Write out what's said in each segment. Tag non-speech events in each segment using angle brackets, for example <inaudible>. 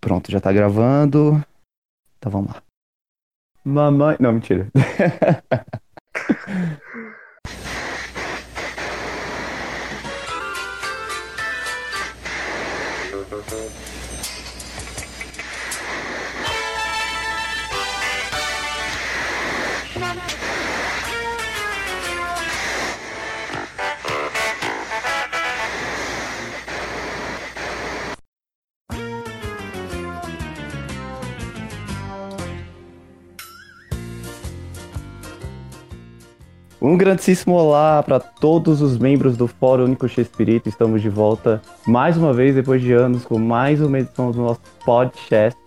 Pronto, já tá gravando. Então vamos lá. Mamãe. Não, mentira. <laughs> <laughs> Um grandíssimo olá para todos os membros do Fórum Único X Espírito. Estamos de volta mais uma vez, depois de anos, com mais uma edição do nosso podcast,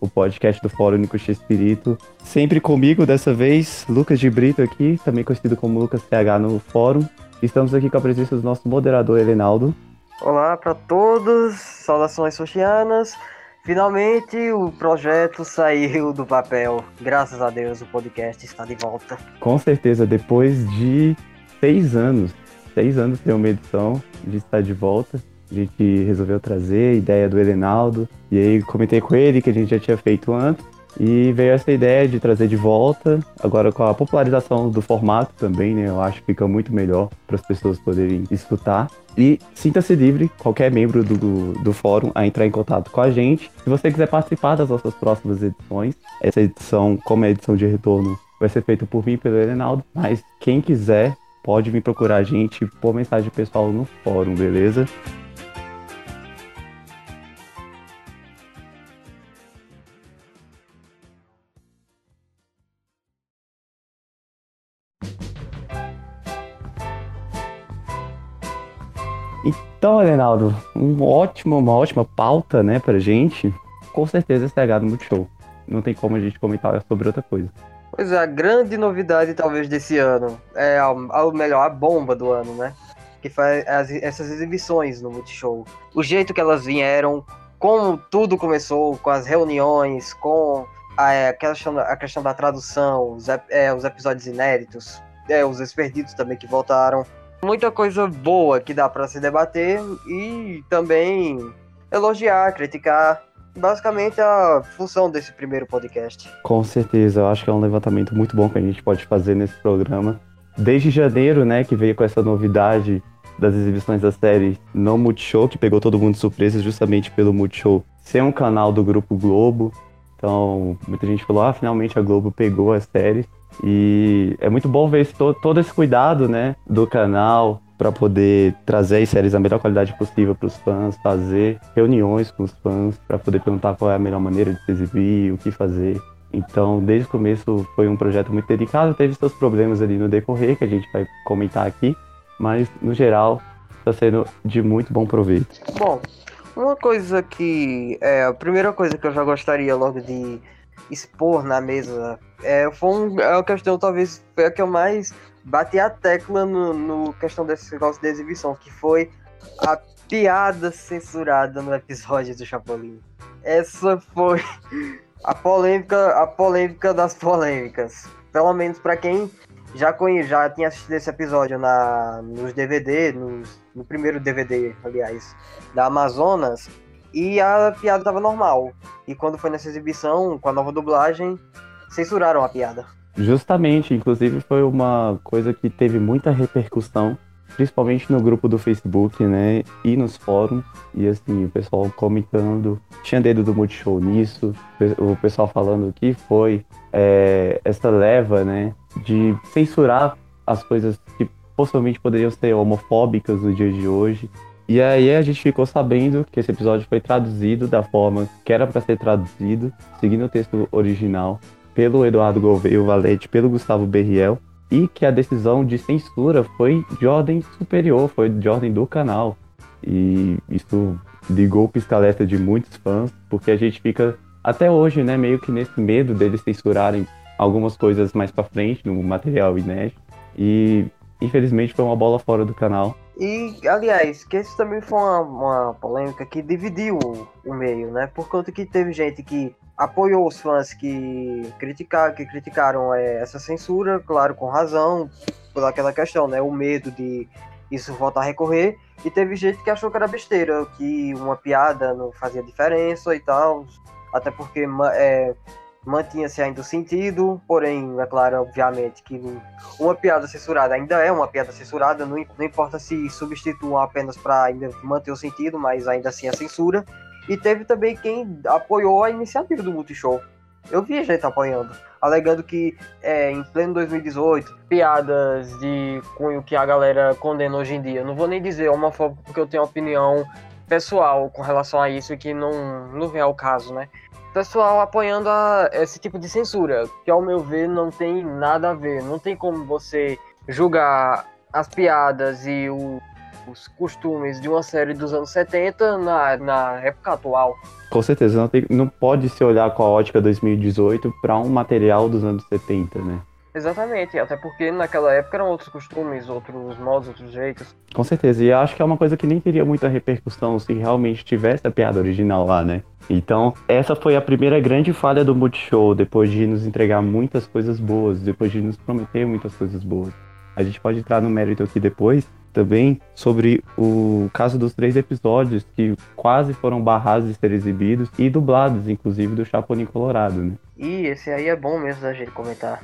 o podcast do Fórum Único X Espírito. Sempre comigo, dessa vez, Lucas de Brito aqui, também conhecido como Lucas TH no fórum. Estamos aqui com a presença do nosso moderador, Elenaldo. Olá para todos, saudações sochianas. Finalmente o projeto saiu do papel. Graças a Deus o podcast está de volta. Com certeza, depois de seis anos, seis anos tem uma edição, gente está de volta. A gente resolveu trazer a ideia do Elenaldo. E aí comentei com ele que a gente já tinha feito antes. E veio essa ideia de trazer de volta, agora com a popularização do formato também, né? Eu acho que fica muito melhor para as pessoas poderem escutar. E sinta-se livre, qualquer membro do, do fórum, a entrar em contato com a gente. Se você quiser participar das nossas próximas edições, essa edição, como é a edição de retorno, vai ser feita por mim e pelo Renaldo. Mas quem quiser, pode vir procurar a gente por mensagem pessoal no fórum, beleza? Então, Leonardo, um ótimo, uma ótima pauta, né, pra gente. Com certeza esse é do Multishow. Não tem como a gente comentar sobre outra coisa. Pois é, a grande novidade talvez desse ano é, ao melhor, a bomba do ano, né? Que faz as, essas exibições no Multishow. O jeito que elas vieram, como tudo começou, com as reuniões, com a, a, questão, a questão da tradução, os, é, os episódios inéditos, é, os desperdidos também que voltaram muita coisa boa que dá para se debater e também elogiar, criticar. Basicamente a função desse primeiro podcast. Com certeza, eu acho que é um levantamento muito bom que a gente pode fazer nesse programa. Desde janeiro, né, que veio com essa novidade das exibições da série no Multishow, que pegou todo mundo de surpresa justamente pelo Multishow ser um canal do Grupo Globo. Então, muita gente falou, ah, finalmente a Globo pegou a série. E é muito bom ver esse, todo esse cuidado, né, do canal para poder trazer as séries da melhor qualidade possível para os fãs, fazer reuniões com os fãs para poder perguntar qual é a melhor maneira de se exibir, o que fazer. Então, desde o começo foi um projeto muito dedicado, teve seus problemas ali no decorrer que a gente vai comentar aqui, mas no geral está sendo de muito bom proveito. Bom, uma coisa que é a primeira coisa que eu já gostaria logo de expor na mesa é, foi é uma questão, talvez, foi a que eu mais bati a tecla no, no questão desse negócio de exibição, que foi a piada censurada no episódio do Chapolin. Essa foi a polêmica, a polêmica das polêmicas. Pelo menos para quem já conhe, já tinha assistido esse episódio na nos DVD, nos, no primeiro DVD, aliás, da Amazonas, e a piada tava normal. E quando foi nessa exibição, com a nova dublagem, censuraram a piada. Justamente, inclusive foi uma coisa que teve muita repercussão, principalmente no grupo do Facebook, né, e nos fóruns, e assim, o pessoal comentando, tinha dedo do Multishow nisso, o pessoal falando que foi é, essa leva, né, de censurar as coisas que possivelmente poderiam ser homofóbicas no dia de hoje, e aí a gente ficou sabendo que esse episódio foi traduzido da forma que era para ser traduzido, seguindo o texto original, pelo Eduardo Gouveia Valete, pelo Gustavo Berriel, e que a decisão de censura foi de ordem superior, foi de ordem do canal. E isso ligou o piscaleta de muitos fãs, porque a gente fica até hoje, né, meio que nesse medo deles censurarem algumas coisas mais para frente no material inédito. E infelizmente foi uma bola fora do canal. E, aliás, que esse também foi uma, uma polêmica que dividiu o, o, meio, né? Por conta que teve gente que apoiou os fãs que, criticar, que criticaram é, essa censura, claro, com razão, por aquela questão, né? O medo de isso volta a recorrer. E teve gente que achou que era besteira, que uma piada não fazia diferença e tal. Até porque é, mantinha-se ainda o sentido, porém, é claro, obviamente, que uma piada censurada ainda é uma piada censurada, não, não importa se substituam apenas para ainda manter o sentido, mas ainda assim é censura. E teve também quem apoiou a iniciativa do Multishow. Eu vi gente apoiando, alegando que é, em pleno 2018, piadas de cunho que a galera condena hoje em dia. Não vou nem dizer homofóbico porque eu tenho opinião pessoal com relação a isso que não, não vem ao caso, né? pessoal apoiando a, esse tipo de censura, que ao meu ver não tem nada a ver. Não tem como você julgar as piadas e o, os costumes de uma série dos anos 70 na, na época atual. Com certeza, não, tem, não pode se olhar com a ótica 2018 para um material dos anos 70, né? Exatamente, até porque naquela época eram outros costumes, outros modos, outros jeitos. Com certeza, e acho que é uma coisa que nem teria muita repercussão se realmente tivesse a piada original lá, né? Então, essa foi a primeira grande falha do Multishow, depois de nos entregar muitas coisas boas, depois de nos prometer muitas coisas boas. A gente pode entrar no mérito aqui depois, também, sobre o caso dos três episódios que quase foram barrados de ser exibidos e dublados, inclusive, do Chapolin Colorado, né? E esse aí é bom mesmo da gente comentar.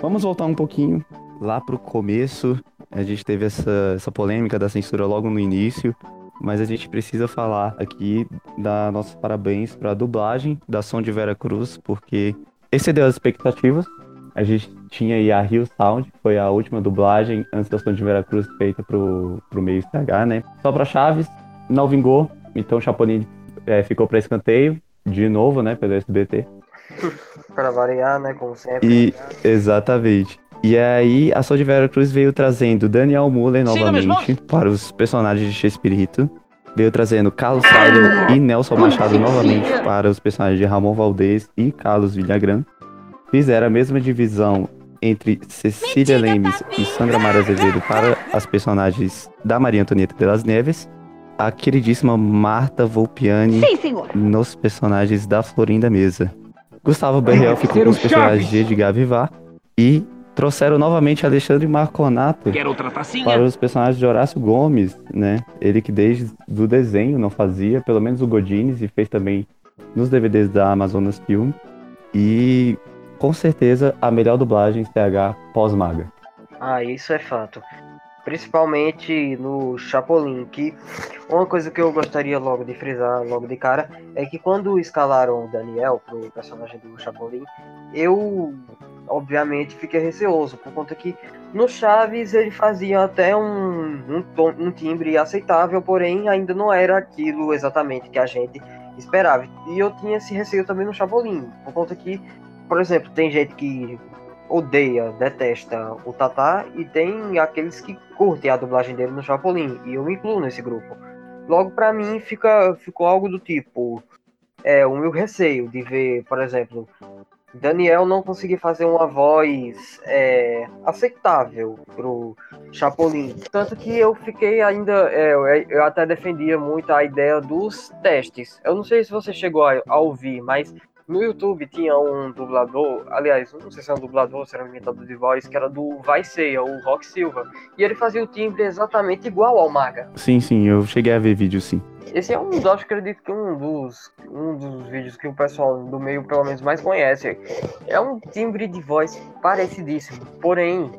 Vamos voltar um pouquinho lá pro começo. A gente teve essa, essa polêmica da censura logo no início, mas a gente precisa falar aqui da nossos parabéns para a dublagem da Som de Vera Cruz, porque excedeu as expectativas. A gente tinha aí a Rio Sound, que foi a última dublagem antes da Som de Vera Cruz feita pro, pro meio STH, né? Só para Chaves, não vingou, então o Chapolin é, ficou para escanteio, de novo, né, pelo SBT. <laughs> para variar, né? Como sempre. E, exatamente. E aí, a Sol de Vera Cruz veio trazendo Daniel Muller novamente para os personagens de Espírito. Veio trazendo Carlos Seidel e Nelson Machado novamente para os personagens de Ramon Valdez e Carlos Villagrán. Fizeram a mesma divisão entre Cecília Lemes e Sandra Mara Azevedo para as personagens da Maria Antonieta de las Neves. A queridíssima Marta Volpiani Sim, nos personagens da Florinda Mesa. Gustavo Berriel ficou com os personagens de Edgar Vivar e trouxeram novamente Alexandre Marconato para os personagens de Horácio Gomes, né? Ele que desde o desenho não fazia, pelo menos o Godines, e fez também nos DVDs da Amazonas Film. E com certeza a melhor dublagem CH pós-maga. Ah, isso é fato principalmente no Chapolin, que uma coisa que eu gostaria logo de frisar logo de cara é que quando escalaram o Daniel pro personagem do Chapolin, eu obviamente fiquei receoso, por conta que no Chaves ele fazia até um, um, tom, um timbre aceitável, porém ainda não era aquilo exatamente que a gente esperava. E eu tinha esse receio também no Chapolin, por conta que, por exemplo, tem gente que odeia, detesta o Tatá e tem aqueles que curtem a dublagem dele no Chapolin, e eu me incluo nesse grupo. Logo para mim fica ficou algo do tipo é o meu receio de ver, por exemplo, Daniel não conseguir fazer uma voz é, aceitável pro Chapolin. Tanto que eu fiquei ainda. É, eu até defendia muito a ideia dos testes. Eu não sei se você chegou a, a ouvir, mas no YouTube tinha um dublador, aliás, não sei se era um dublador, se era um imitador de voz, que era do Vai Ceia, o Rock Silva. E ele fazia o timbre exatamente igual ao Maga. Sim, sim, eu cheguei a ver vídeo, sim. Esse é um dos, acho que acredito que um dos, um dos vídeos que o pessoal do meio, pelo menos, mais conhece. É um timbre de voz parecidíssimo, porém,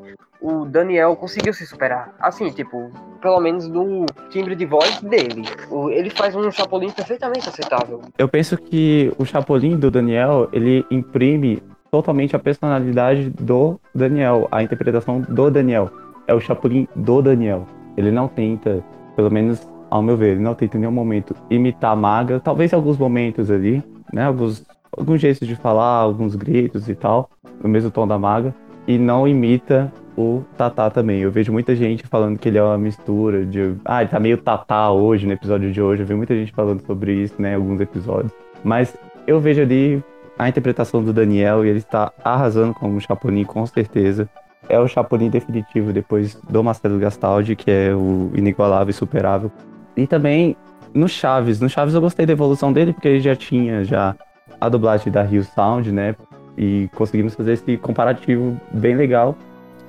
o Daniel conseguiu se superar. Assim, tipo, pelo menos no timbre de voz dele. Ele faz um Chapolin perfeitamente aceitável. Eu penso que o Chapolin do Daniel, ele imprime totalmente a personalidade do Daniel, a interpretação do Daniel. É o Chapolin do Daniel. Ele não tenta, pelo menos ao meu ver, ele não tenta em nenhum momento imitar a Maga, talvez em alguns momentos ali, né, alguns, alguns jeitos de falar, alguns gritos e tal, no mesmo tom da Maga, e não imita o Tatá também. Eu vejo muita gente falando que ele é uma mistura de. Ah, ele tá meio Tatá hoje, no episódio de hoje. Eu vi muita gente falando sobre isso, né, em alguns episódios. Mas eu vejo ali a interpretação do Daniel e ele está arrasando como Chapolin, com certeza. É o Chapolin definitivo depois do Marcelo Gastaldi, que é o inigualável e superável. E também No Chaves, no Chaves eu gostei da evolução dele, porque ele já tinha já a dublagem da Rio Sound, né? E conseguimos fazer esse comparativo bem legal.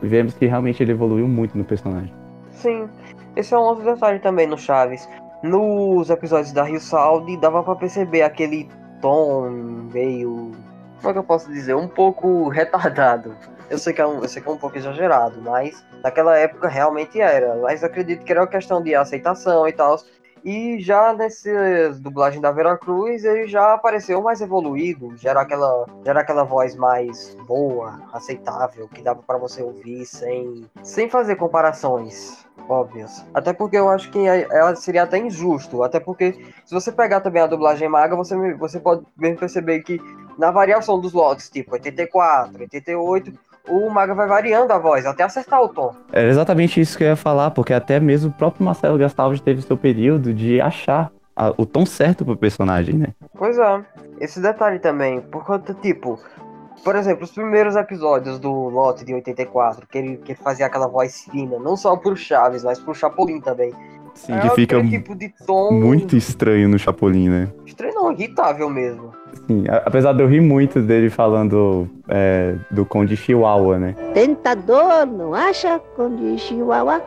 Vemos que realmente ele evoluiu muito no personagem. Sim, esse é um outro detalhe também no Chaves. Nos episódios da Rio Sound dava para perceber aquele tom meio. Como é que eu posso dizer? Um pouco retardado. Eu sei, que é um, eu sei que é um pouco exagerado, mas naquela época realmente era. Mas acredito que era uma questão de aceitação e tal. E já nessa dublagem da Vera Cruz, ele já apareceu mais evoluído, já era aquela, já era aquela voz mais boa, aceitável, que dava para você ouvir sem, sem fazer comparações óbvias. Até porque eu acho que ela seria até injusto, até porque se você pegar também a dublagem maga, você, você pode mesmo perceber que na variação dos lotes, tipo 84, 88, o Maga vai variando a voz até acertar o tom. É exatamente isso que eu ia falar, porque até mesmo o próprio Marcelo Gastaldi teve seu período de achar a, o tom certo pro personagem, né? Pois é. Esse detalhe também, por conta, tipo, por exemplo, os primeiros episódios do Lote de 84, que ele, que ele fazia aquela voz fina, não só pro Chaves, mas pro Chapolin também. Sim, é que fica tipo de tom... muito estranho no Chapolin, né? Estranho não, irritável mesmo. Sim, apesar de eu rir muito dele falando é, do Conde Chihuahua, né? Tentador, não acha, Conde Chihuahua?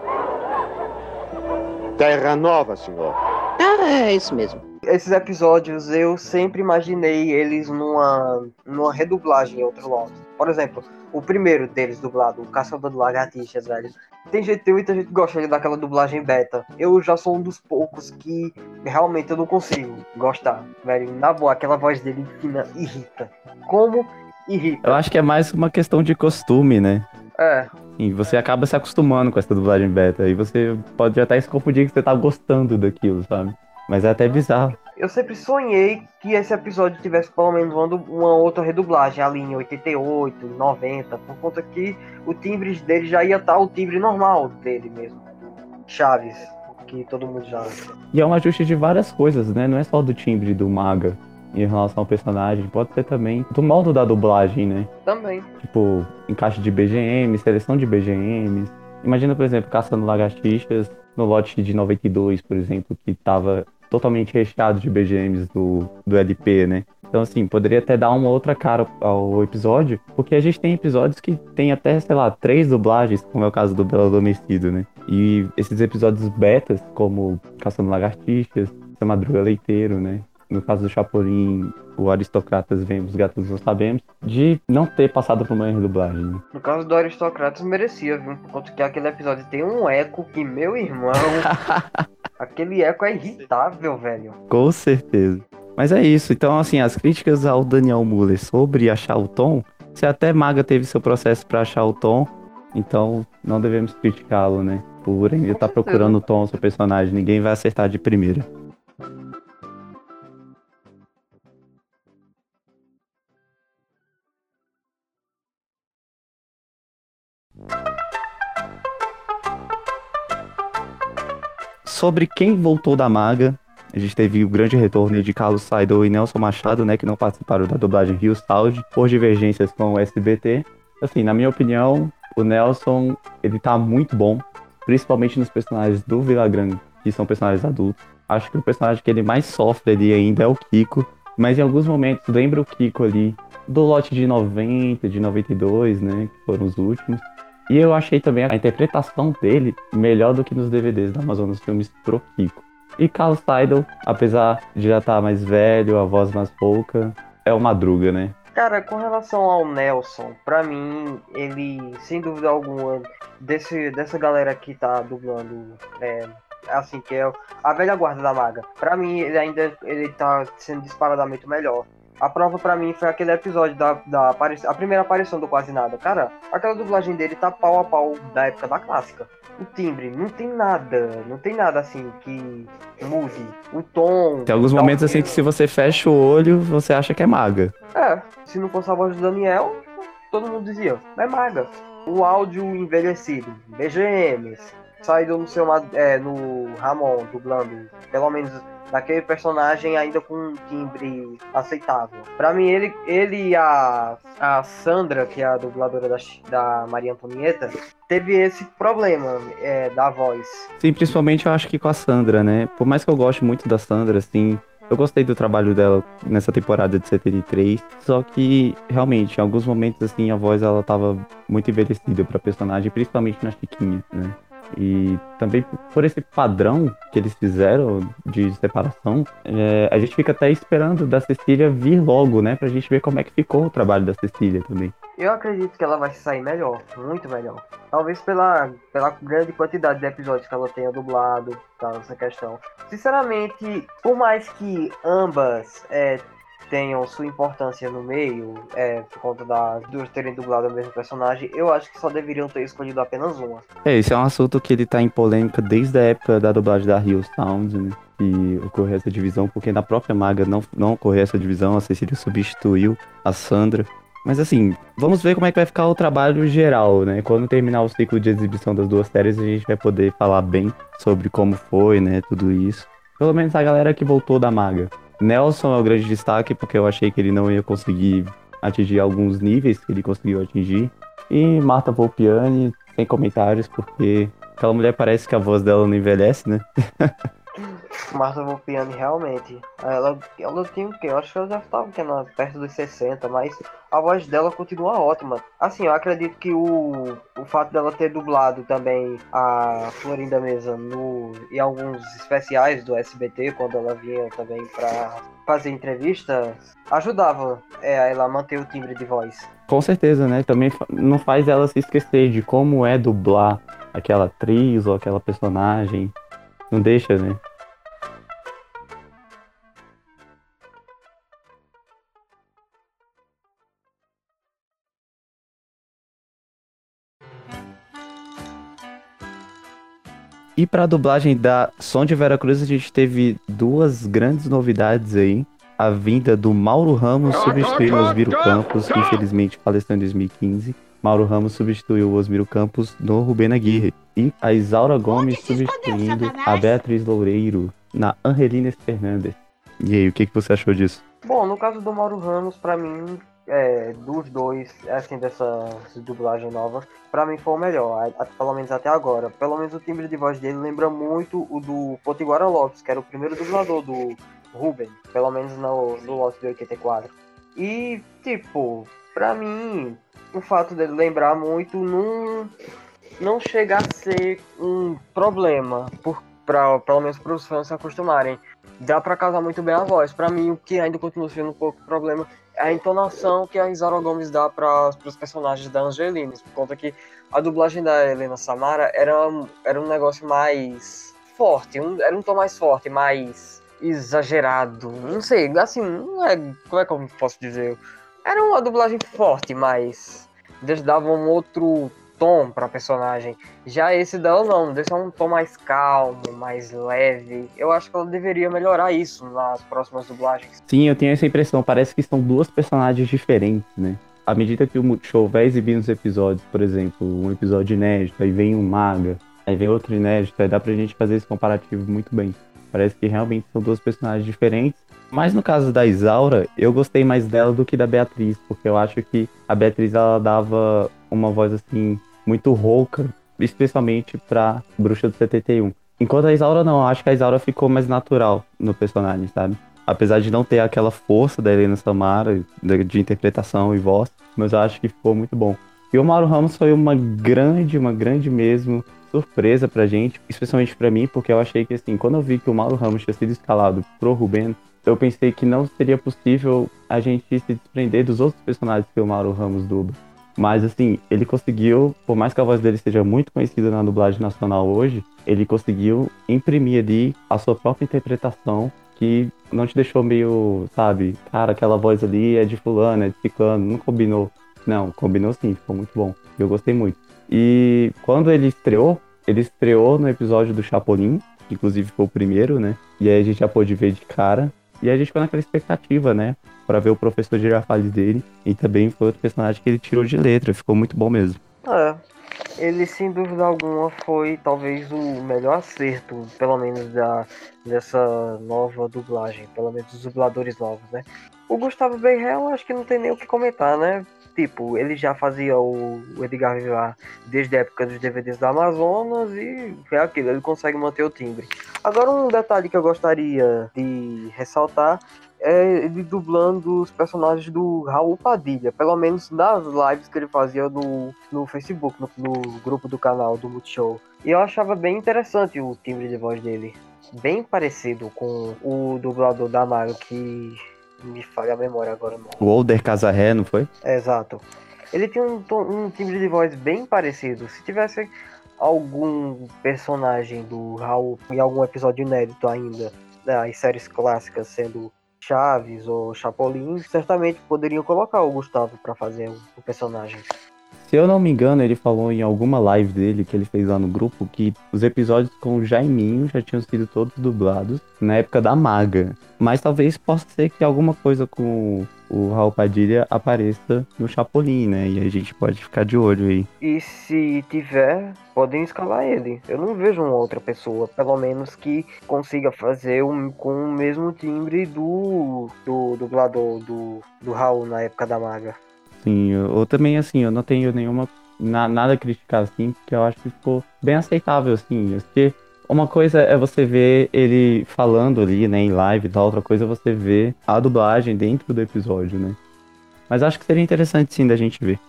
Terra Nova, senhor. Ah, é isso mesmo. Esses episódios eu sempre imaginei eles numa, numa redublagem em outro lote. Por exemplo, o primeiro deles dublado, o Caçador de Lagartixas, velho. Tem gente, tem muita gente que gosta daquela dublagem beta. Eu já sou um dos poucos que realmente eu não consigo gostar, velho. Na boa, aquela voz dele fina irrita. Como irrita? Eu acho que é mais uma questão de costume, né? É. E você acaba se acostumando com essa dublagem beta. E você pode até se confundir que você tá gostando daquilo, sabe? Mas é até bizarro. Eu sempre sonhei que esse episódio tivesse pelo menos uma outra redublagem ali em 88, 90, por conta que o timbre dele já ia estar o timbre normal dele mesmo. Chaves, que todo mundo já. E é um ajuste de várias coisas, né? Não é só do timbre do Maga em relação ao personagem, pode ser também do modo da dublagem, né? Também. Tipo, encaixe de BGM, seleção de BGMs. Imagina, por exemplo, Caçando Lagartixas no lote de 92, por exemplo, que tava totalmente recheado de BGMs do, do LP, né? Então, assim, poderia até dar uma outra cara ao episódio, porque a gente tem episódios que tem até, sei lá, três dublagens, como é o caso do Belo Adormecido, né? E esses episódios betas, como Caçando Lagartixas, Seu Madruga Leiteiro, né? No caso do Chapolin, o Aristocratas vem, os gatos não sabemos, de não ter passado por uma redublagem. No caso do Aristocratas, merecia, viu? Por conta que aquele episódio tem um eco que, meu irmão. <laughs> aquele eco é irritável, velho. Com certeza. Mas é isso. Então, assim, as críticas ao Daniel Muller sobre achar o tom, se até Maga teve seu processo para achar o tom, então não devemos criticá-lo, né? Por ainda estar tá procurando o tom do seu personagem. Ninguém vai acertar de primeira. Sobre quem voltou da maga, a gente teve o grande retorno de Carlos Saidor e Nelson Machado, né, que não participaram da dublagem Rio Sound, por divergências com o SBT. Assim, na minha opinião, o Nelson, ele tá muito bom, principalmente nos personagens do Villagrán, que são personagens adultos. Acho que o personagem que ele mais sofre ali ainda é o Kiko, mas em alguns momentos lembra o Kiko ali do lote de 90, de 92, né, que foram os últimos. E eu achei também a interpretação dele melhor do que nos DVDs da Amazon nos filmes pro Kiko. E Carlos Seidel, apesar de já estar tá mais velho, a voz mais pouca, é o Madruga, né? Cara, com relação ao Nelson, pra mim, ele, sem dúvida alguma, desse, dessa galera que tá dublando, é, assim, que é a velha guarda da maga, pra mim, ele ainda ele tá sendo disparadamente melhor. A prova para mim foi aquele episódio da, da a primeira aparição do Quase Nada. Cara, aquela dublagem dele tá pau a pau da época da clássica. O timbre, não tem nada, não tem nada assim que mude. O tom. Tem alguns momentos assim que se você fecha o olho, você acha que é maga. É, se não fosse a voz do Daniel, todo mundo dizia, é maga. O áudio envelhecido, BGMs, saído no seu é, no Ramon, dublando, pelo menos daquele personagem ainda com um timbre aceitável. Para mim, ele, ele e a, a Sandra, que é a dubladora da, da Maria Antonieta, teve esse problema é, da voz. Sim, principalmente eu acho que com a Sandra, né? Por mais que eu goste muito da Sandra, assim, eu gostei do trabalho dela nessa temporada de 73, só que realmente, em alguns momentos assim, a voz ela tava muito envelhecida para personagem, principalmente na Chiquinha, né? E também por esse padrão que eles fizeram de separação, é, a gente fica até esperando da Cecília vir logo, né? Pra gente ver como é que ficou o trabalho da Cecília também. Eu acredito que ela vai sair melhor, muito melhor. Talvez pela, pela grande quantidade de episódios que ela tenha dublado, tal, essa questão. Sinceramente, por mais que ambas é, tenham sua importância no meio, é, por conta das duas terem dublado o mesmo personagem, eu acho que só deveriam ter escolhido apenas uma. É, esse é um assunto que ele tá em polêmica desde a época da dublagem da Rio Sound, né? E ocorreu essa divisão, porque na própria Maga não, não ocorreu essa divisão, a Cecília substituiu a Sandra. Mas assim, vamos ver como é que vai ficar o trabalho geral, né? Quando terminar o ciclo de exibição das duas séries, a gente vai poder falar bem sobre como foi, né? Tudo isso. Pelo menos a galera que voltou da Maga. Nelson é o grande destaque, porque eu achei que ele não ia conseguir atingir alguns níveis que ele conseguiu atingir. E Marta Volpiani, sem comentários, porque aquela mulher parece que a voz dela não envelhece, né? <laughs> Marta Volpiani, realmente. Ela, ela tinha o quê? Eu acho que ela já estava perto dos 60, mas a voz dela continua ótima. Assim, eu acredito que o, o fato dela ter dublado também a Florinda Mesa no, em alguns especiais do SBT, quando ela vinha também para fazer entrevistas, ajudava é, ela a manter o timbre de voz. Com certeza, né? Também não faz ela se esquecer de como é dublar aquela atriz ou aquela personagem. Não deixa, né? E para a dublagem da Som de Veracruz, a gente teve duas grandes novidades aí. A vinda do Mauro Ramos substituindo o Osmiro Campos, que infelizmente faleceu em 2015. Mauro Ramos substituiu o Osmiro Campos no Rubén Aguirre. E a Isaura Gomes substituindo a Beatriz Loureiro na Angelines Fernandes. E aí, o que, que você achou disso? Bom, no caso do Mauro Ramos, para mim, é, dos dois, assim, dessa dublagem nova, pra mim foi o melhor, a, a, pelo menos até agora. Pelo menos o timbre de voz dele lembra muito o do Potiguara Lopes, que era o primeiro dublador do Ruben, pelo menos no, no Lost de 84. E, tipo, pra mim, o fato dele lembrar muito não, não chega a ser um problema, por, pra, pelo menos para os fãs se acostumarem. Dá pra casar muito bem a voz. Pra mim, o que ainda continua sendo um pouco problema a entonação que a Isara Gomes dá para os personagens da Angelina, por conta que a dublagem da Helena Samara era, era um negócio mais forte, um, era um tom mais forte, mais exagerado, não sei, assim, não é, como é que eu posso dizer? Era uma dublagem forte, mas eles davam um outro tom para personagem. Já esse dela não, desse é um tom mais calmo, mais leve. Eu acho que ela deveria melhorar isso nas próximas dublagens. Sim, eu tenho essa impressão. Parece que são duas personagens diferentes, né? À medida que o Multishow vai exibindo os episódios, por exemplo, um episódio inédito, aí vem um maga, aí vem outro inédito, aí dá pra gente fazer esse comparativo muito bem. Parece que realmente são duas personagens diferentes. Mas no caso da Isaura, eu gostei mais dela do que da Beatriz, porque eu acho que a Beatriz ela dava uma voz assim muito rouca, especialmente pra Bruxa do 71. Enquanto a Isaura não, acho que a Isaura ficou mais natural no personagem, sabe? Apesar de não ter aquela força da Helena Samara de interpretação e voz, mas eu acho que ficou muito bom. E o Mauro Ramos foi uma grande, uma grande mesmo surpresa pra gente, especialmente pra mim, porque eu achei que assim, quando eu vi que o Mauro Ramos tinha sido escalado pro Ruben, eu pensei que não seria possível a gente se desprender dos outros personagens que o Mauro Ramos dubla. Mas assim, ele conseguiu, por mais que a voz dele seja muito conhecida na dublagem nacional hoje, ele conseguiu imprimir ali a sua própria interpretação que não te deixou meio, sabe, cara, aquela voz ali é de fulano, é de ciclano, não combinou. Não, combinou sim, ficou muito bom. Eu gostei muito. E quando ele estreou, ele estreou no episódio do Chapolin, inclusive foi o primeiro, né? E aí a gente já pôde ver de cara. E a gente ficou naquela expectativa, né? para ver o professor Girafales dele. E também foi outro personagem que ele tirou de letra, ficou muito bom mesmo. É. ele sem dúvida alguma foi talvez o melhor acerto, pelo menos da dessa nova dublagem, pelo menos dos dubladores novos, né? O Gustavo Beirel acho que não tem nem o que comentar, né? Tipo, ele já fazia o Edgar Vivar desde a época dos DVDs da Amazonas e é aquilo, ele consegue manter o timbre. Agora um detalhe que eu gostaria de ressaltar é ele dublando os personagens do Raul Padilha, pelo menos nas lives que ele fazia no, no Facebook, no, no grupo do canal do Multishow. E eu achava bem interessante o timbre de voz dele. Bem parecido com o dublador da Mario, que me falha a memória agora. Não. O Older Casarré, não foi? É, exato. Ele tinha um, um timbre de voz bem parecido. Se tivesse algum personagem do Raul em algum episódio inédito ainda, das né, séries clássicas, sendo Chaves ou Chapolin, certamente poderiam colocar o Gustavo para fazer o personagem. Se eu não me engano, ele falou em alguma live dele que ele fez lá no grupo que os episódios com o Jaiminho já tinham sido todos dublados na época da Maga. Mas talvez possa ser que alguma coisa com o Raul Padilha apareça no Chapolin, né? E a gente pode ficar de olho aí. E se tiver, podem escalar ele. Eu não vejo uma outra pessoa, pelo menos que consiga fazer um, com o mesmo timbre do, do dublador do, do Raul na época da Maga. Sim, eu, eu também, assim, eu não tenho nenhuma. Na, nada a criticar, assim, porque eu acho que ficou bem aceitável, assim. Porque uma coisa é você ver ele falando ali, né, em live e tal, outra coisa é você ver a dublagem dentro do episódio, né? Mas acho que seria interessante sim da gente ver.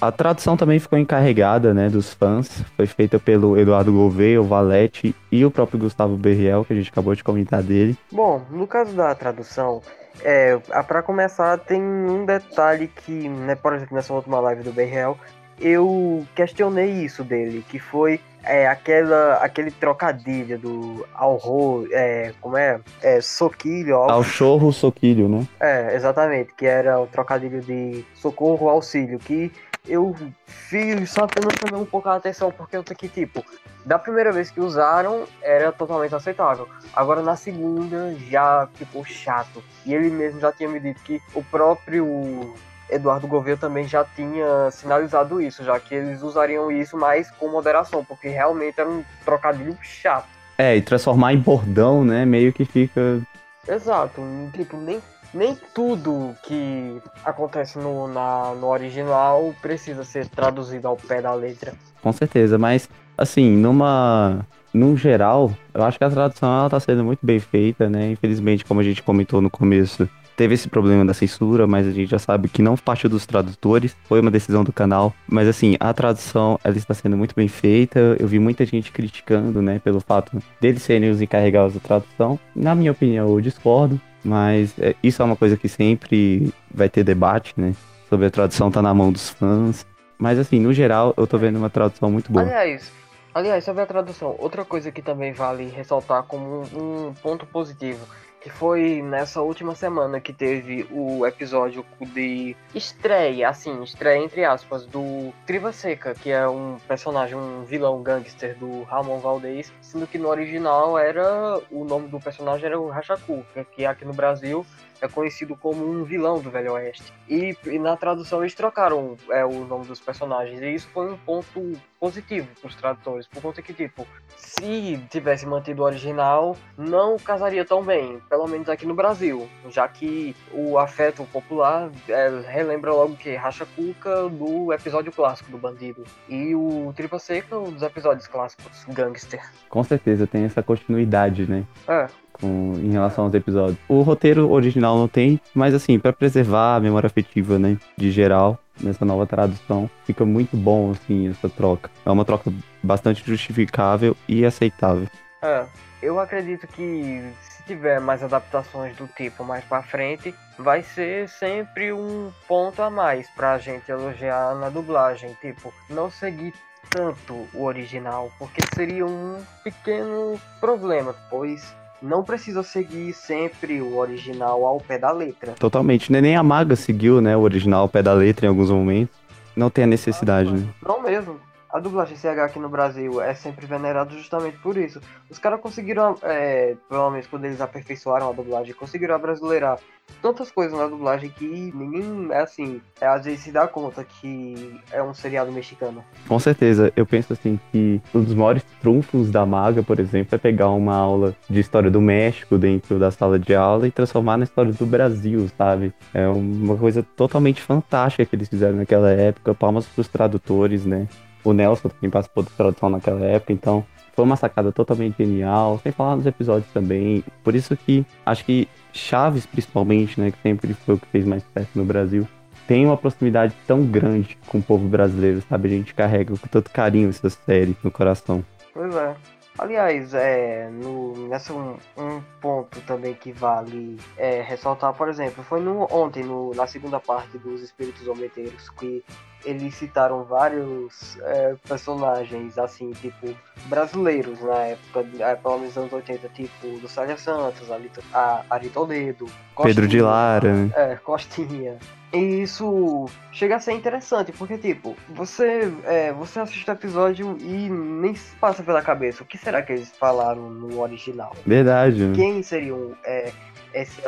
A tradução também ficou encarregada, né, dos fãs. Foi feita pelo Eduardo Gouveia, o Valete e o próprio Gustavo Berriel, que a gente acabou de comentar dele. Bom, no caso da tradução, é, para começar, tem um detalhe que, né, por exemplo, nessa última live do Berriel, eu questionei isso dele, que foi é, aquela, aquele trocadilho do alro, é, como é? é soquilho. Al... Alchorro, soquilho, né? É, exatamente, que era o trocadilho de socorro, auxílio, que eu fiz só apenas chamei um pouco a atenção, porque eu que, tipo, da primeira vez que usaram, era totalmente aceitável. Agora na segunda já ficou chato. E ele mesmo já tinha me dito que o próprio Eduardo Gouveia também já tinha sinalizado isso, já que eles usariam isso mais com moderação, porque realmente era um trocadilho chato. É, e transformar em bordão, né, meio que fica. Exato, tipo, nem nem tudo que acontece no, na, no original precisa ser traduzido ao pé da letra. Com certeza, mas assim, numa. Num geral, eu acho que a tradução ela tá sendo muito bem feita, né? Infelizmente, como a gente comentou no começo, teve esse problema da censura, mas a gente já sabe que não partiu dos tradutores, foi uma decisão do canal. Mas assim, a tradução ela está sendo muito bem feita. Eu vi muita gente criticando, né, pelo fato deles serem os encarregados da tradução. Na minha opinião, eu discordo. Mas é, isso é uma coisa que sempre vai ter debate, né? Sobre a tradução tá na mão dos fãs. Mas assim, no geral, eu tô vendo uma tradução muito boa. Aliás, aliás, sobre a tradução, outra coisa que também vale ressaltar como um, um ponto positivo que foi nessa última semana que teve o episódio de estreia, assim, estreia entre aspas, do Triva Seca, que é um personagem, um vilão gangster do Ramon Valdez, sendo que no original era o nome do personagem era o Rachaku, que aqui no Brasil é conhecido como um vilão do Velho Oeste. E, e na tradução eles trocaram é, o nome dos personagens. E isso foi um ponto positivo para os tradutores, por conta que, tipo, se tivesse mantido o original, não casaria tão bem, pelo menos aqui no Brasil, já que o afeto popular é, relembra logo que Racha Cuca do episódio clássico do Bandido e o Tripa Seca dos episódios clássicos Gangster. Com certeza tem essa continuidade, né? É com, em relação aos episódios. O roteiro original não tem, mas assim, para preservar a memória afetiva, né, de geral, nessa nova tradução, fica muito bom, assim, essa troca. É uma troca bastante justificável e aceitável. É, eu acredito que se tiver mais adaptações do tipo mais para frente, vai ser sempre um ponto a mais pra gente elogiar na dublagem, tipo, não seguir tanto o original, porque seria um pequeno problema, pois não precisa seguir sempre o original ao pé da letra. Totalmente, né? nem a Maga seguiu, né, o original ao pé da letra em alguns momentos. Não tem a necessidade, ah, né? Não mesmo. A dublagem CH aqui no Brasil é sempre venerada justamente por isso. Os caras conseguiram, é, pelo menos quando eles aperfeiçoaram a dublagem, conseguiram abrasileirar tantas coisas na dublagem que ninguém, é assim, é, às vezes se dá conta que é um seriado mexicano. Com certeza, eu penso assim que um dos maiores trunfos da Maga, por exemplo, é pegar uma aula de história do México dentro da sala de aula e transformar na história do Brasil, sabe? É uma coisa totalmente fantástica que eles fizeram naquela época, palmas pros tradutores, né? O Nelson também participou da tradução naquela época, então foi uma sacada totalmente genial, sem falar nos episódios também. Por isso que acho que Chaves, principalmente, né, que sempre foi o que fez mais sucesso no Brasil, tem uma proximidade tão grande com o povo brasileiro, sabe? A gente carrega com tanto carinho essa série no coração. Pois é. Aliás, é, no, nessa um, um, ponto também que vale é, ressaltar, por exemplo, foi no, ontem, no, na segunda parte dos Espíritos Zombeteiros, que eles citaram vários é, personagens, assim, tipo, brasileiros na época, é, pelo menos anos 80, tipo, do Sérgio Santos, a Ari Toledo, Costinha, Pedro de Lara. É, Costinha. E isso chega a ser interessante, porque, tipo, você, é, você assiste o episódio e nem se passa pela cabeça o que será que eles falaram no original. Verdade. Quem seriam é, esses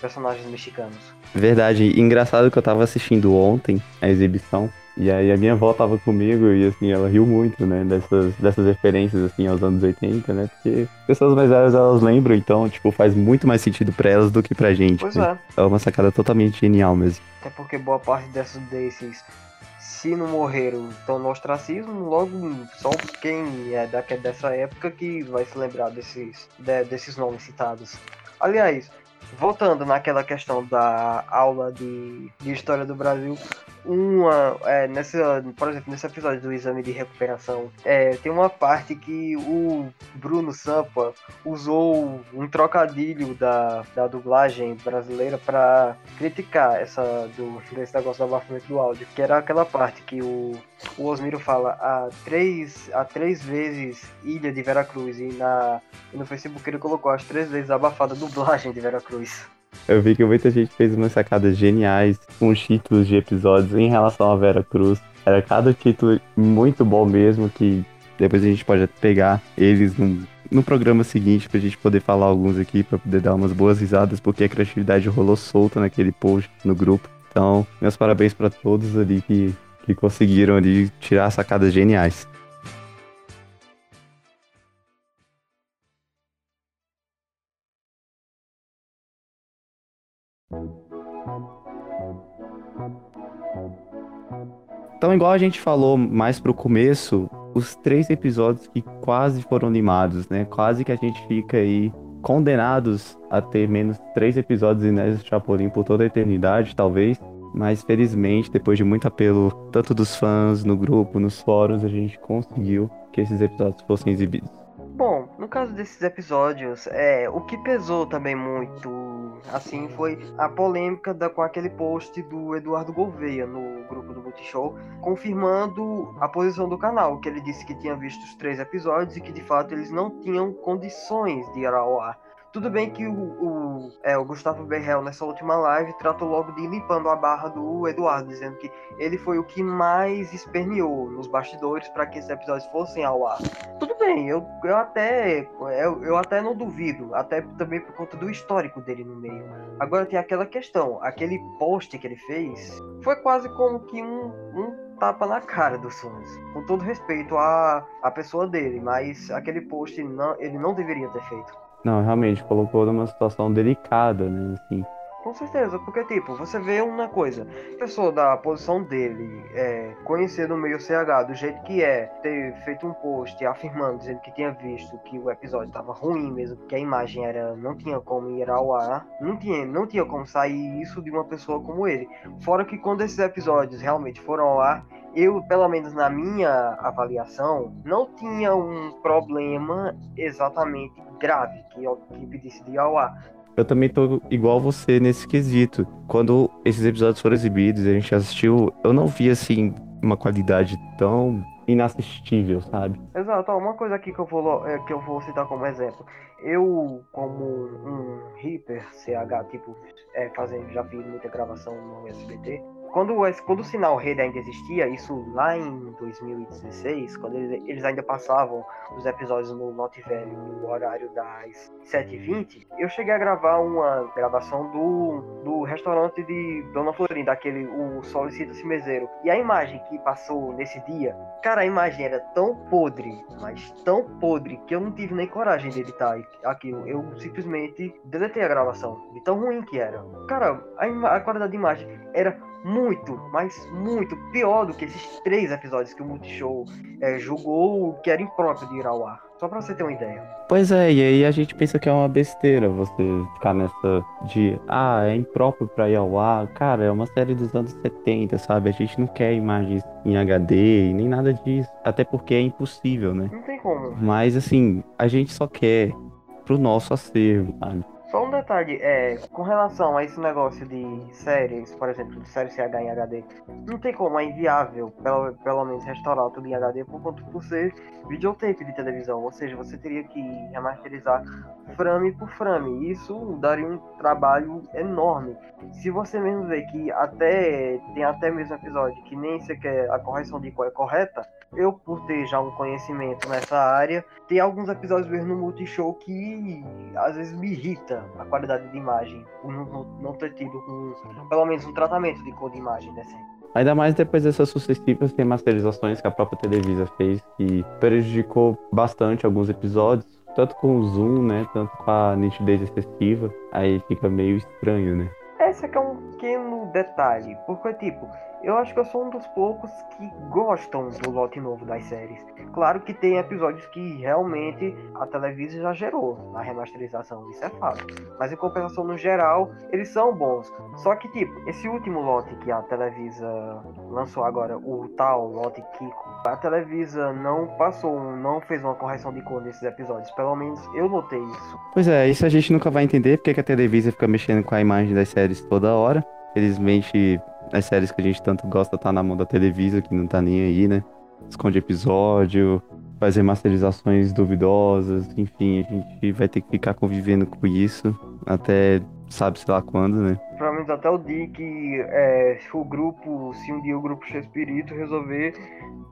personagens mexicanos? Verdade. Engraçado que eu tava assistindo ontem a exibição. E aí a minha avó tava comigo e assim, ela riu muito, né, dessas, dessas referências assim aos anos 80, né? Porque pessoas mais velhas elas lembram, então, tipo, faz muito mais sentido pra elas do que pra gente. Pois né? é. É uma sacada totalmente genial mesmo. Até porque boa parte desses, desses se não morreram estão no ostracismo, logo só quem é daqui dessa época que vai se lembrar desses, de, desses nomes citados. Aliás, voltando naquela questão da aula de, de história do Brasil, uma é, nessa, por exemplo, nesse episódio do exame de recuperação, é, tem uma parte que o Bruno Sampa usou um trocadilho da, da dublagem brasileira para criticar essa do esse negócio do abafamento do áudio, que era aquela parte que o, o Osmiro fala a três a três vezes Ilha de Veracruz e na no Facebook ele colocou as três vezes abafada dublagem de Veracruz. Eu vi que muita gente fez umas sacadas geniais com os títulos de episódios em relação a Vera Cruz. Era cada título muito bom mesmo, que depois a gente pode pegar eles no, no programa seguinte pra gente poder falar alguns aqui, pra poder dar umas boas risadas, porque a criatividade rolou solta naquele post no grupo. Então, meus parabéns para todos ali que, que conseguiram ali tirar sacadas geniais. Então, igual a gente falou mais pro começo, os três episódios que quase foram limados, né? Quase que a gente fica aí condenados a ter menos três episódios inéditos de Chapolin por toda a eternidade, talvez. Mas felizmente, depois de muito apelo, tanto dos fãs, no grupo, nos fóruns, a gente conseguiu que esses episódios fossem exibidos. Bom, no caso desses episódios, é, o que pesou também muito assim foi a polêmica da, com aquele post do Eduardo Gouveia no grupo do Multishow, confirmando a posição do canal, que ele disse que tinha visto os três episódios e que de fato eles não tinham condições de ir ao ar. Tudo bem que o, o, é, o Gustavo Berrel, nessa última live, tratou logo de limpando a barra do Eduardo, dizendo que ele foi o que mais esperneou nos bastidores para que esses episódios fossem ao ar. Tudo eu, eu até eu, eu até não duvido, até também por conta do histórico dele no meio. Agora tem aquela questão, aquele post que ele fez foi quase como que um, um tapa na cara dos fãs. Com todo respeito à, à pessoa dele, mas aquele post não, ele não deveria ter feito. Não, realmente, colocou numa situação delicada, né, assim. Com certeza, porque, tipo, você vê uma coisa, pessoa da posição dele, é, conhecer no meio CH do jeito que é, ter feito um post afirmando, dizendo que tinha visto que o episódio estava ruim mesmo, que a imagem era, não tinha como ir ao ar, não tinha, não tinha como sair isso de uma pessoa como ele. Fora que quando esses episódios realmente foram ao ar, eu, pelo menos na minha avaliação, não tinha um problema exatamente grave que, que pedisse de ao ar. Eu também tô igual você nesse quesito. Quando esses episódios foram exibidos, a gente assistiu, eu não vi assim uma qualidade tão inassistível, sabe? Exato, uma coisa aqui que eu vou, é, que eu vou citar como exemplo. Eu, como um hiper CH, tipo, é, fazendo, já fiz muita gravação no SBT, quando, quando o sinal rede ainda existia, isso lá em 2016, quando eles, eles ainda passavam os episódios no Lote Velho, no horário das 7h20, eu cheguei a gravar uma gravação do, do restaurante de Dona Florinda, daquele, o Solicita Cimezeiro. E a imagem que passou nesse dia, cara, a imagem era tão podre, mas tão podre, que eu não tive nem coragem de editar aquilo. Eu simplesmente deletei a gravação, de tão ruim que era. Cara, a, a qualidade de imagem era muito, mas muito pior do que esses três episódios que o Multishow é, julgou que era impróprio de ir ao ar. Só pra você ter uma ideia. Pois é, e aí a gente pensa que é uma besteira você ficar nessa de, ah, é impróprio pra ir ao ar. Cara, é uma série dos anos 70, sabe? A gente não quer imagens em HD e nem nada disso. Até porque é impossível, né? Não tem como. Mas assim, a gente só quer pro nosso acervo, sabe? Só um detalhe, é, com relação a esse negócio de séries, por exemplo, de série CH em HD, não tem como, é inviável, pelo, pelo menos, restaurar tudo em HD por conta por ser videotape de televisão, ou seja, você teria que remasterizar frame por frame, isso daria um trabalho enorme. Se você mesmo vê que até tem até mesmo episódio que nem sequer a correção de cor é correta, eu por ter já um conhecimento nessa área, tem alguns episódios mesmo no Multishow que às vezes me irrita a qualidade de imagem, por não, não ter tido um, pelo menos um tratamento de cor de imagem decente. Ainda mais depois dessas sucessivas remasterizações que a própria Televisa fez, que prejudicou bastante alguns episódios, tanto com o zoom, né, tanto com a nitidez excessiva, aí fica meio estranho, né? Esse aqui é um pequeno detalhe, porque tipo, eu acho que eu sou um dos poucos que gostam do lote novo das séries. Claro que tem episódios que realmente a Televisa já gerou na remasterização, isso é fato. Mas em compensação, no geral, eles são bons. Só que, tipo, esse último lote que a Televisa lançou agora, o tal lote Kiko, a Televisa não passou, não fez uma correção de cor nesses episódios. Pelo menos eu notei isso. Pois é, isso a gente nunca vai entender porque a Televisa fica mexendo com a imagem das séries toda hora. Felizmente, as séries que a gente tanto gosta tá na mão da Televisa, que não tá nem aí, né? Esconde episódio, faz remasterizações duvidosas, enfim, a gente vai ter que ficar convivendo com isso até sabe sei lá quando, né? Provavelmente até o dia que é, o grupo, se um dia o grupo X-Espírito resolver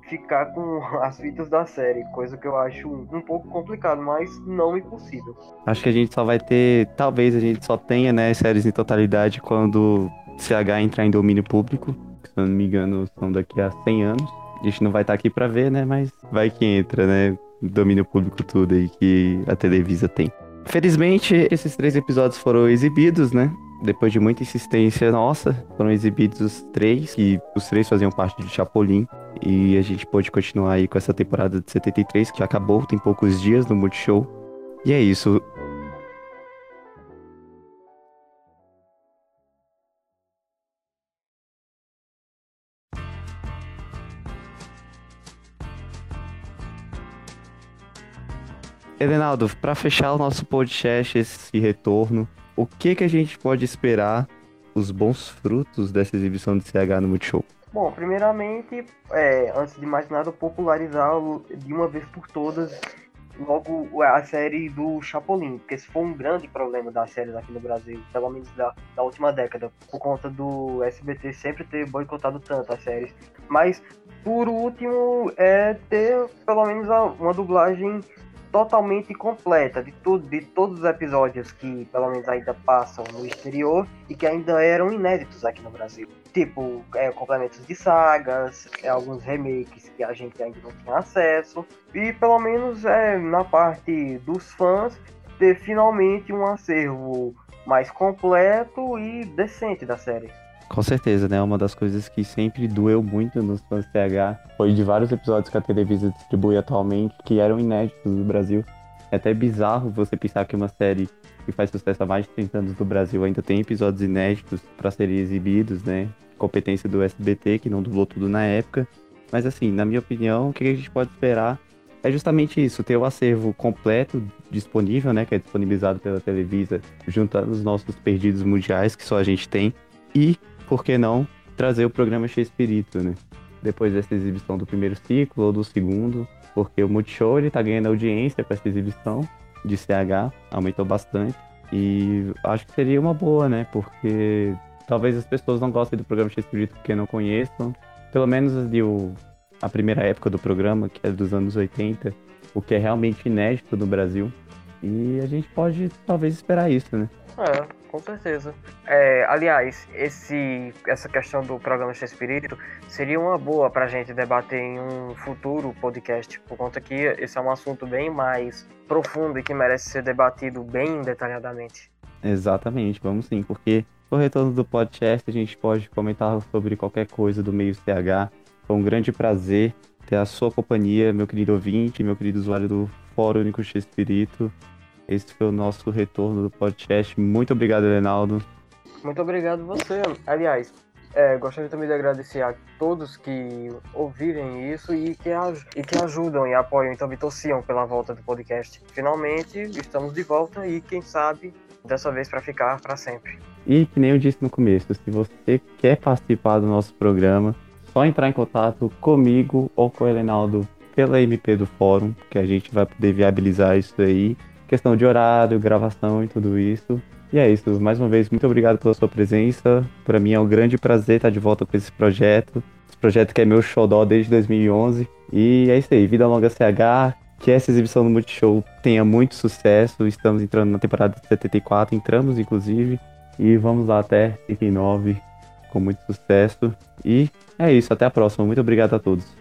ficar com <laughs> as fitas da série, coisa que eu acho um, um, pouco complicado, mas não impossível. Acho que a gente só vai ter, talvez a gente só tenha, né, séries em totalidade quando CH entrar em domínio público, se eu não me engano são daqui a 100 anos. A gente não vai estar tá aqui para ver, né, mas vai que entra, né, domínio público tudo aí que a Televisa tem. Felizmente, esses três episódios foram exibidos, né? Depois de muita insistência nossa, foram exibidos os três, que os três faziam parte de Chapolin. E a gente pôde continuar aí com essa temporada de 73, que acabou, tem poucos dias no Multishow. E é isso. Edenaldo, para fechar o nosso podcast, esse retorno, o que que a gente pode esperar os bons frutos dessa exibição de CH no Multishow? Bom, primeiramente, é, antes de mais nada, popularizá-lo de uma vez por todas logo a série do Chapolin, porque esse foi um grande problema das séries aqui no Brasil, pelo menos da, da última década, por conta do SBT sempre ter boicotado tanto as séries. Mas, por último, é ter pelo menos uma dublagem totalmente completa de tudo, de todos os episódios que pelo menos ainda passam no exterior e que ainda eram inéditos aqui no Brasil. Tipo, é, complementos de sagas, é, alguns remakes que a gente ainda não tinha acesso. E pelo menos é, na parte dos fãs, ter finalmente um acervo mais completo e decente da série. Com certeza, né? Uma das coisas que sempre doeu muito nos fãs TH foi de vários episódios que a Televisa distribui atualmente que eram inéditos no Brasil. É até bizarro você pensar que uma série que faz sucesso há mais de 30 anos no Brasil ainda tem episódios inéditos para serem exibidos, né? Competência do SBT, que não dublou tudo na época. Mas assim, na minha opinião, o que a gente pode esperar é justamente isso, ter o acervo completo disponível, né? Que é disponibilizado pela Televisa, juntando os nossos perdidos mundiais, que só a gente tem, e por que não trazer o programa X-Espírito, né? Depois dessa exibição do primeiro ciclo ou do segundo, porque o Multishow ele tá ganhando audiência para essa exibição de CH, aumentou bastante. E acho que seria uma boa, né? Porque talvez as pessoas não gostem do programa X Espírito porque não conheçam. Pelo menos ali o, a primeira época do programa, que é dos anos 80, o que é realmente inédito no Brasil. E a gente pode talvez esperar isso, né? É, com certeza. É, aliás, esse, essa questão do programa X Espírito seria uma boa pra gente debater em um futuro podcast, por conta que esse é um assunto bem mais profundo e que merece ser debatido bem detalhadamente. Exatamente, vamos sim, porque no retorno do podcast a gente pode comentar sobre qualquer coisa do meio CH. Foi um grande prazer ter a sua companhia, meu querido ouvinte, meu querido usuário do Fórum Único X Espírito. Esse foi o nosso retorno do podcast. Muito obrigado, Renaldo. Muito obrigado você. Aliás, é, gostaria também de agradecer a todos que ouvirem isso e que, e que ajudam e apoiam e também torciam pela volta do podcast. Finalmente, estamos de volta e, quem sabe, dessa vez para ficar para sempre. E que nem eu disse no começo, se você quer participar do nosso programa, só entrar em contato comigo ou com o Elenaldo pela MP do fórum, que a gente vai poder viabilizar isso aí questão de horário, gravação e tudo isso. E é isso. Mais uma vez, muito obrigado pela sua presença. Para mim é um grande prazer estar de volta com esse projeto. Esse projeto que é meu xodó desde 2011. E é isso aí. Vida Longa CH. Que essa exibição no Multishow tenha muito sucesso. Estamos entrando na temporada de 74. Entramos, inclusive. E vamos lá até 79 com muito sucesso. E é isso. Até a próxima. Muito obrigado a todos.